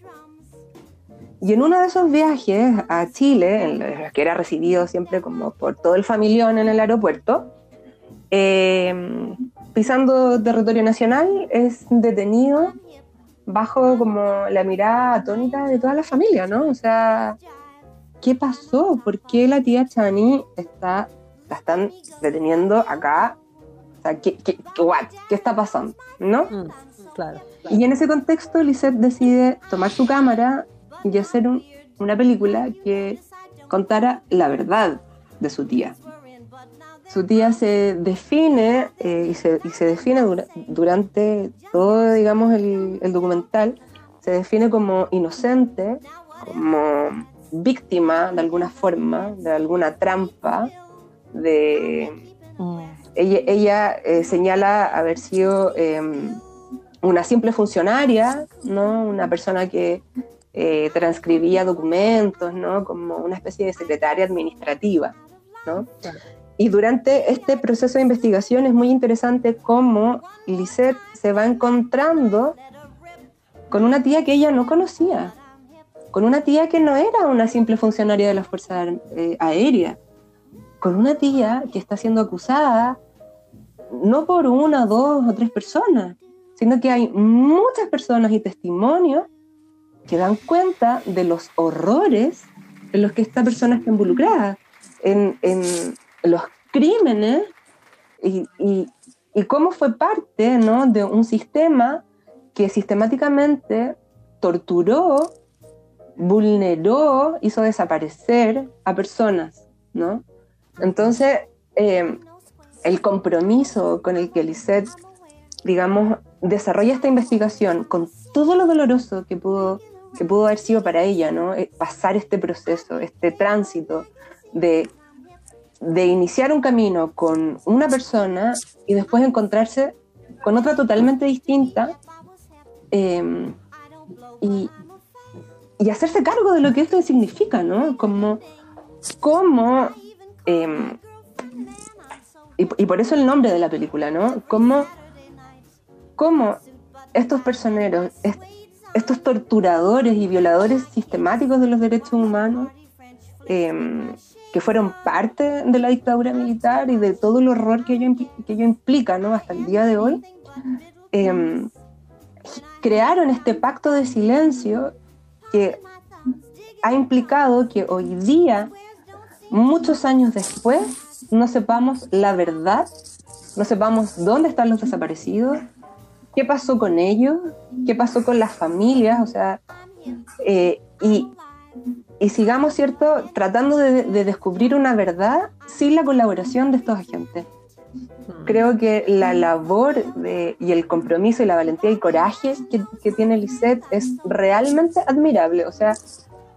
Y en uno de esos viajes a Chile, en los que era recibido siempre como por todo el familión en el aeropuerto, eh, pisando territorio nacional, es detenido bajo como la mirada atónita de toda la familia, ¿no? O sea, ¿qué pasó? ¿Por qué la tía Chani está, la están deteniendo acá? O sea, ¿qué, qué, qué está pasando? ¿No? Mm, claro, Y en ese contexto, Lisette decide tomar su cámara y hacer una película que contara la verdad de su tía. Su tía se define eh, y, se, y, se, define durante todo, digamos, el, el, documental, se define como inocente, como víctima de alguna forma, de alguna trampa, de... Mm. Ella, ella eh, señala haber sido em, una simple funcionaria, ¿no? Una persona que eh, transcribía documentos, ¿no? Como una especie de secretaria administrativa, ¿no? Y durante este proceso de investigación es muy interesante cómo Lisette se va encontrando con una tía que ella no conocía, con una tía que no era una simple funcionaria de la Fuerza eh, Aérea, con una tía que está siendo acusada no por una, dos o tres personas, sino que hay muchas personas y testimonios que dan cuenta de los horrores en los que esta persona está involucrada, en, en los crímenes y, y, cómo fue parte ¿no? de un sistema que sistemáticamente torturó, vulneró, hizo desaparecer a personas, ¿no? Entonces, eh, el compromiso con el que Lisette, digamos, desarrolla esta investigación con todo lo doloroso que pudo, que pudo haber sido para ella, ¿no? Eh, pasar este proceso, este tránsito de de iniciar un camino con una persona y después encontrarse con otra totalmente distinta em, y, hacerse cargo de lo que esto significa, ¿no? Como, como em, y, por eso el nombre de la película, ¿no? Como, como estos personeros, estos torturadores y violadores sistemáticos de los derechos humanos, em, que fueron parte de la dictadura militar y de todo el horror que ello, que ello implica ¿no? hasta el día de hoy, em, crearon este pacto de silencio que ha implicado que hoy día, muchos años después, no sepamos la verdad, no sepamos dónde están los desaparecidos, qué pasó con ellos, qué pasó con las familias, o sea, eh, y y sigamos, ¿cierto?, tratando de, descubrir una verdad sin la colaboración de estos agentes. Hmm. Creo que la labor de, y el compromiso y la valentía y coraje que, que tiene Lisette es realmente admirable. O sea,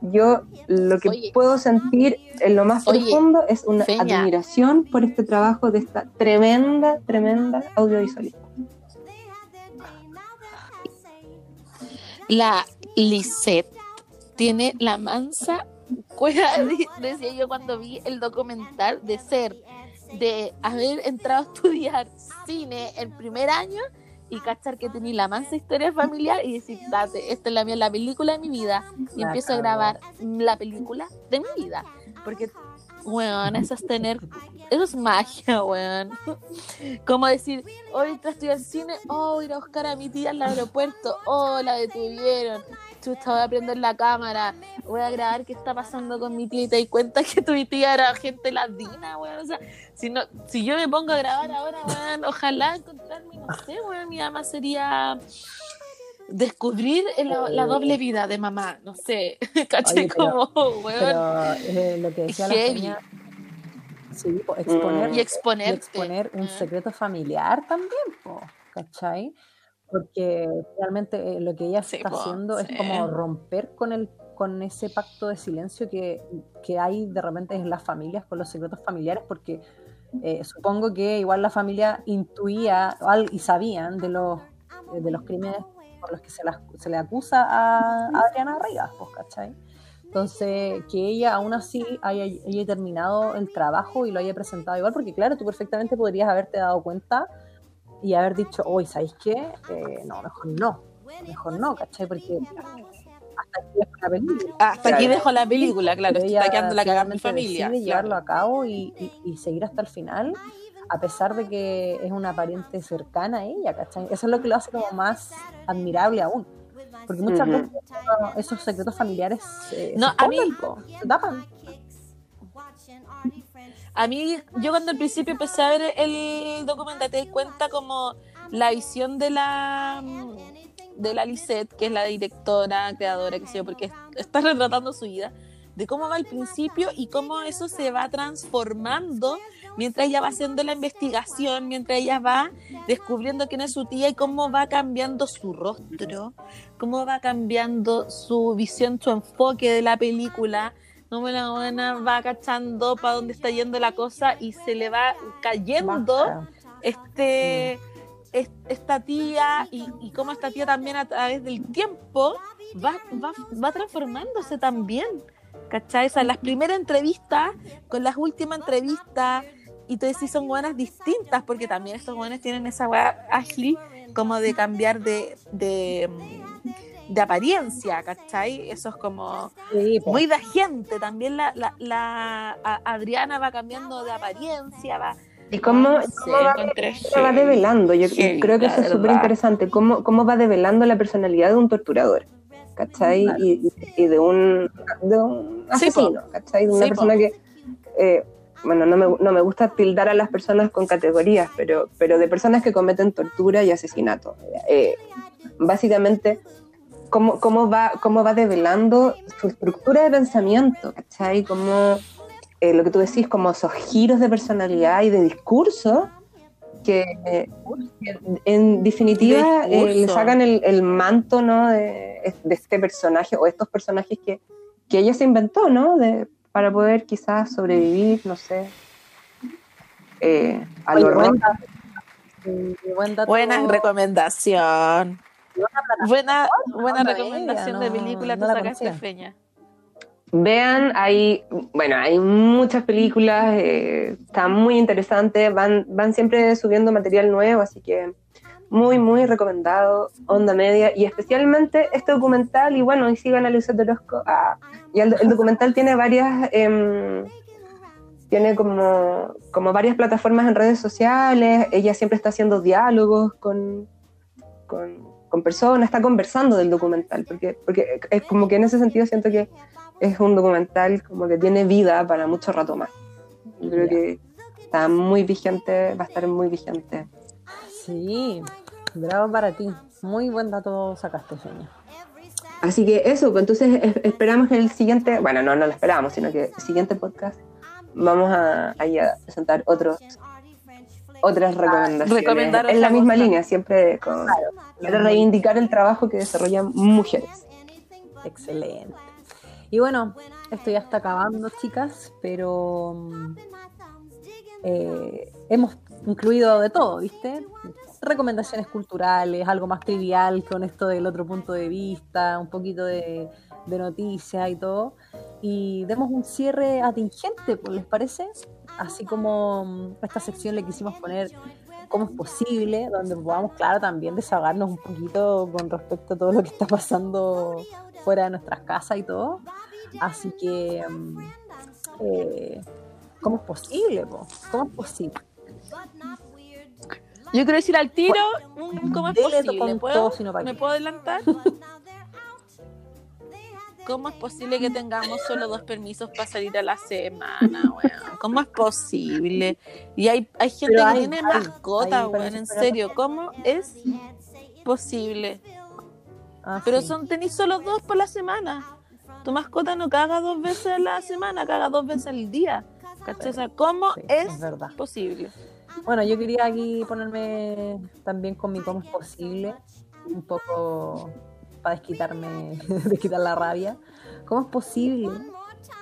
yo lo que puedo sentir en lo más profundo es una admiración por este trabajo de esta tremenda, tremenda audiovisualista.
La Lisette tiene la mansa cueva, decía yo cuando vi el documental, de ser, de haber entrado a estudiar cine el primer año y cachar que tenía la mansa historia familiar y decir, date, esta es la, la película de mi vida y empiezo a grabar la película de mi vida. Porque, weón, eso es tener, eso es magia, weón. Como decir, hoy entré a estudiar cine, oh, ir a buscar a mi tía al aeropuerto, oh, la detuvieron, chucha, voy a prender la cámara, voy a grabar qué está pasando con mi tía y te di cuenta que tu tía era gente latina, weón. O sea, si, no, si yo me pongo a grabar ahora, weón, ojalá encontrarme, no sé, weón, mi mamá sería descubrir la, doble vida de mamá, no sé, caché como, weón. Pero
eh, lo que decía la sí, exponer,
y exponer,
exponer un secreto familiar también, po, ¿cachai? porque realmente eh, lo que ella está haciendo es como romper con el con ese pacto de silencio que, que, hay de repente en las familias, con los secretos familiares, porque eh, supongo que igual la familia intuía y sabían de los, de los crímenes por los que se, se le acusa a, Adriana Rivas, pues, ¿cachai? Entonces, que ella aún así haya, haya, terminado el trabajo y lo haya presentado igual, porque claro, tú perfectamente podrías haberte dado cuenta y haber dicho, hoy, ¿sabéis qué? Eh, no, mejor no, mejor no, ¿cachai? Porque hasta aquí dejo la película.
Hasta aquí dejo la película, claro, quedando la cagada mi familia.
llevarlo a cabo y, y, seguir hasta el final. A pesar de que es una pariente cercana a ella, ¿cachai? Eso es lo que lo hace como más admirable aún. Porque muchas
Ujú.
veces no, esos secretos familiares eh,
No,
se
a mí-
se tapan.
A mí, yo cuando al principio empecé a ver el documental, te das cuenta como la visión de la de la Lisette, que es la directora, creadora, que sé yo, porque está retratando su vida, de cómo va al principio y cómo eso se va transformando mientras ella va haciendo la investigación, mientras ella va descubriendo quién es su tía y cómo va cambiando su rostro, cómo va cambiando su visión, su enfoque de la película, cómo la buena va cachando para dónde está yendo la cosa y se le va cayendo
Baja.
este, es- esta tía y, y cómo esta tía también a través del tiempo va, va, va transformándose también. ¿Cachai? O sea, las primeras entrevistas con las últimas entrevistas y tú decís son buenas distintas porque también estos buenos tienen esa weá Ashley como de cambiar de, de, de apariencia, ¿cachai? Eso es como
Sí,
muy de gente. También la, la, la- Adriana va cambiando de apariencia, va...
¿Y cómo,
No
cómo
sé,
va, cómo develando? Yo creo que eso es súper interesante. ¿Cómo, ¿Cómo va develando la personalidad de un torturador? ¿Cachai?
Claro.
Y, y de un, de un
Sí,
asesino, ¿cachai? De una
Sí, po.
persona que, eh, bueno, no me, no me gusta tildar a las personas con categorías, pero, pero de personas que cometen tortura y asesinato. Eh, básicamente, cómo, cómo, va, cómo va develando su estructura de pensamiento, ¿cachai? Cómo, eh, lo que tú decís, como esos giros de personalidad y de discurso que, eh, que en definitiva
De
le sacan el, el manto ¿no? de, de este personaje o estos personajes que, que ella se inventó, ¿no? De, para poder quizás sobrevivir, no sé, eh, al
Oye,
horror.
buen dato. Sí, buen dato.
Buena recomendación. Buena, buena recomendación de película,
no
tú sacaste feña.
Vean, hay, bueno, hay muchas películas, eh, están muy interesantes, van, van siempre subiendo material nuevo, así que muy, muy recomendado, Onda Media, y especialmente este documental, y bueno, y sigan a Luisa Orozco, ah, y el, el documental tiene varias, em, tiene como, como varias plataformas en redes sociales, ella siempre está haciendo diálogos con, con, con personas, está conversando del documental, porque, porque es como que en ese sentido siento que es un documental como que tiene vida para mucho rato más. Yo creo que está muy vigente, va a estar muy vigente.
Sí, bravo para ti. Muy buen dato sacaste, Feña.
Así que eso, pues entonces es- esperamos que el siguiente, bueno, no, no lo esperamos, sino que el siguiente podcast vamos a, ahí a presentar otros otras recomendaciones.
recomendar
en la misma
cosa.
línea, siempre con, para reivindicar el trabajo que desarrollan mujeres.
Excelente. Y bueno, esto ya está acabando, chicas, pero mm, eh, hemos incluido de todo, ¿viste? Recomendaciones culturales, algo más trivial con esto del otro punto de vista, un poquito de, de noticias y todo. Y demos un cierre atingente, pues, ¿les parece? Así como mm, esta sección le quisimos poner cómo es posible, donde podamos, claro, también desahogarnos un poquito con respecto a todo lo que está pasando fuera de nuestras casas y todo. Así que, mm, eh, ¿cómo es posible? po? ¿Cómo es posible?
Yo quiero decir al tiro cómo es posible. ¿Me puedo adelantar? ¿Cómo es posible que tengamos solo dos permisos para salir a la semana, weón? ¿Cómo es posible? Y hay, hay gente que tiene
hay-
mascota, weón, en serio. ¿Cómo es posible?
Ah,
Pero
sí.
son tenéis solo dos por la semana. Tu mascota no caga dos veces a la semana, caga dos veces al día. ¿Cachai? ¿cómo
Sí,
es posible?
Bueno, yo quería aquí ponerme también con mi cómo es posible, un poco para desquitarme, desquitar la rabia. ¿Cómo es posible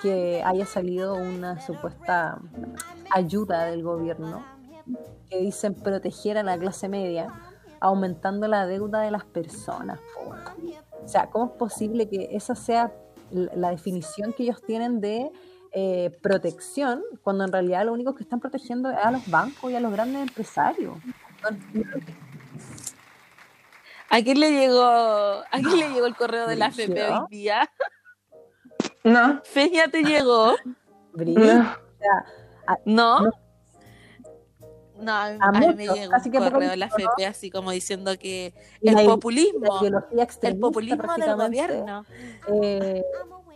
que haya salido una supuesta ayuda del gobierno que dicen proteger a la clase media, aumentando la deuda de las personas? O sea, ¿cómo es posible que esa sea la definición que ellos tienen de eh, protección, cuando en realidad lo único que están protegiendo es a los bancos y a los grandes empresarios.
¿A quién le llegó, a quién le llegó el correo de la AFP hoy día?
No,
Feña te llegó,
Brillo.
no.
¿no? A,
A
mí me llegó un correo de la. FP así como diciendo que el
la-
populismo, el populismo del gobierno.
eh,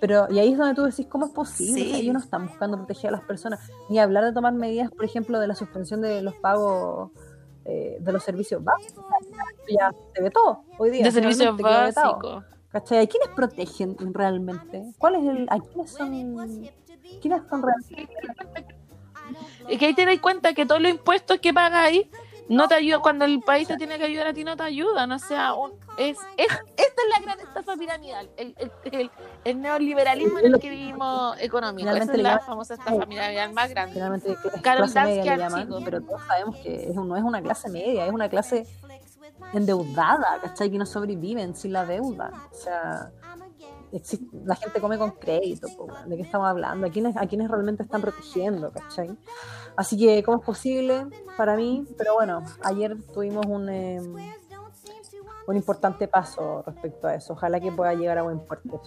pero, y ahí es donde tú decís, ¿cómo es posible?
Sí.
O sea, ellos no están buscando proteger a las personas, ni hablar de tomar medidas, por ejemplo, de la suspensión de los pagos eh, de los servicios básicos. Ya se ve todo hoy día.
De servicios básicos.
¿Cachai? ¿A quiénes protegen realmente? ¿Cuál es el, ¿A quiénes son, quiénes son realmente?
Es que ahí te das cuenta que todos los impuestos que pagas ahí no te ayudan. Cuando el país te tiene que ayudar a ti, no te ayudan. O sea, un- es, es, esta es la gran estafa piramidal. El, el, el, el neoliberalismo en el que vivimos económico. Esa es la famosa estafa piramidal más grande. Carol archivo.
pero todos sabemos que no es una clase media, es una clase endeudada, ¿cachai? Que no sobreviven sin la deuda. O sea, existe- la gente come con crédito. ¿de qué estamos hablando? ¿A quiénes, ¿A quiénes realmente están protegiendo, ¿cachai? Así que, ¿cómo es posible para mí? Pero bueno, ayer tuvimos un, eh, un importante paso respecto a eso. Ojalá que pueda llegar a buen puerto.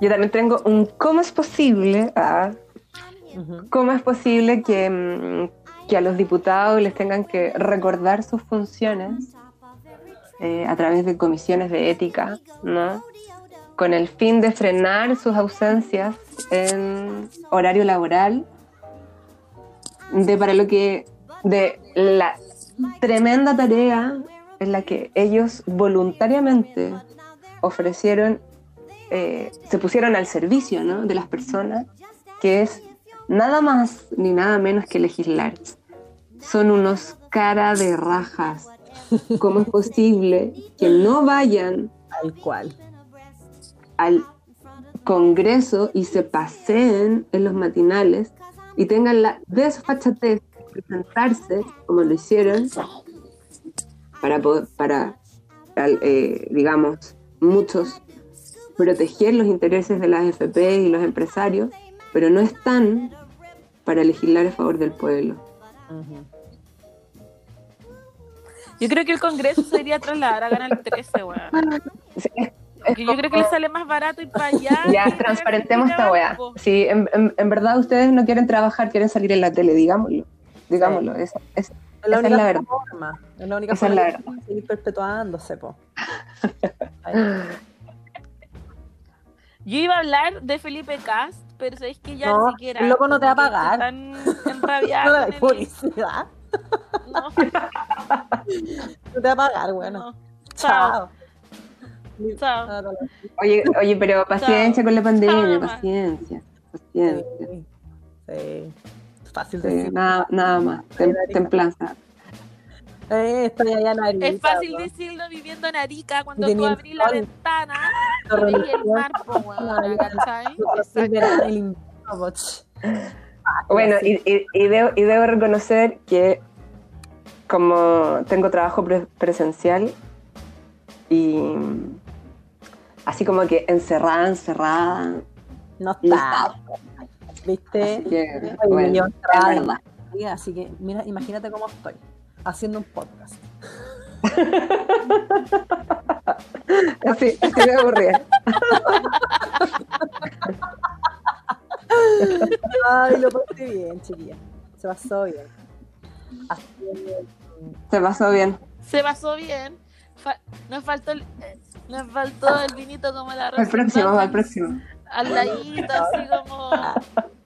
Yo también tengo un cómo es posible, ah, cómo es posible que, mm, que a los diputados les tengan que recordar sus funciones eh, a través de comisiones de ética, ¿no? Con el fin de frenar sus ausencias en horario laboral, de para lo que de la tremenda tarea en la que ellos voluntariamente ofrecieron, eh, se pusieron al servicio ¿no? de las personas, que es nada más ni nada menos que legislar. Son unos cara de rajas. ¿Cómo es posible que no vayan
Tal cual.
al Congreso y se paseen en los matinales y tengan la desfachatez de presentarse como lo hicieron para, poder- para al- eh, digamos, muchos proteger los intereses de las FP y los empresarios, pero no están para legislar a favor del pueblo.
Yo creo que el Congreso se iría a trasladar a 13, weón.
Es- es
Porque yo creo que les sale más barato ir para allá.
Ya, transparentemos esta weá. en, en- en verdad ustedes no quieren trabajar, quieren salir en la tele, digámoslo. Digámoslo. esa- esa-
Es la
Esa es
única
la verdad.
forma. Es la única
Esa es
forma
la
de
verdad.
seguir perpetuándose, po.
Yo iba a hablar de Felipe Cast, pero sabéis que ya
No,
ni siquiera.
el loco no te va a pagar.
Están enrabiados.
No publicidad.
No,
No te va a pagar, bueno.
no. Chao.
Chao.
Oye, oye, pero paciencia con la pandemia, paciencia, paciencia.
Sí. Sí. Fácil
Sí,
decir.
nada, nada más, tem- templanza.
Eh, estoy allá en Arica,
Es fácil decirlo viviendo en Arica cuando tú abrís la ventana y el mar.
Bueno, y, y- y debo, y debo reconocer que como tengo trabajo pre- presencial y así como que encerrada, encerrada,
No
no
está. ¿Viste?
Así que, bueno, es
Así que, mira, imagínate cómo estoy. Haciendo un podcast.
Así, así me aburría.
Ay, lo pasé bien, chiquilla. Se pasó bien. Así que,
Se pasó bien.
Se pasó bien. Fa- nos faltó el, eh, nos faltó el vinito como la
Al próximo, al próximo.
Al ladito, así como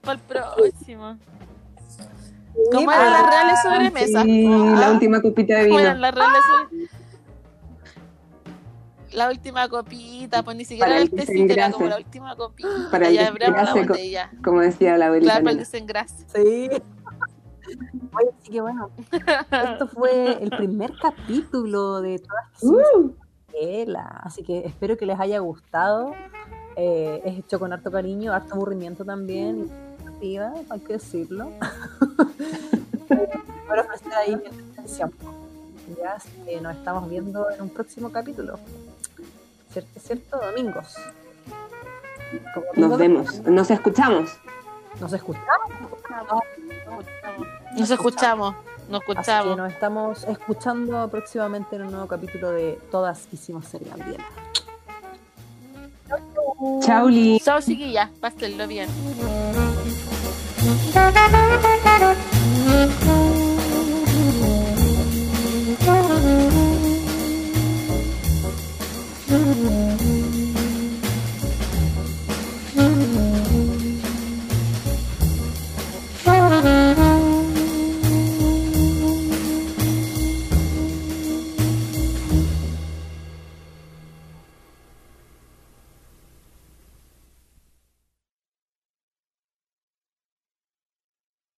para el próximo. ¿Cómo eran las reales sobremesas?
Sí, la
Ah,
última copita de
¿Cómo
vino.
eran las reales sobre- La última copita, pues ni siquiera
Para el
el tecito, era como la última copita.
Para el
ya abrimos la
desengrase. Como decía la abuelita.
Claro, para el desengrase.
Sí. Oye, así que bueno, esto fue el primer capítulo de todas
Uh,
Tela, así que espero que les haya gustado. Eh, es hecho con harto cariño, harto aburrimiento también, hay que decirlo. Espero ofrecer ahí mi atención. Ya que nos estamos viendo en un próximo capítulo. ¿Cierto? ¿Cierto? Domingos. Como
Nos
domingo,
vemos, nos escuchamos.
Nos escuchamos.
Nos escuchamos, nos
Así que
escuchamos.
nos estamos escuchando próximamente en un nuevo capítulo de Todas quisimos ser Gabriela.
Chao, Lee.
Chao, chiquillas, pásenlo bien. Mm-hmm.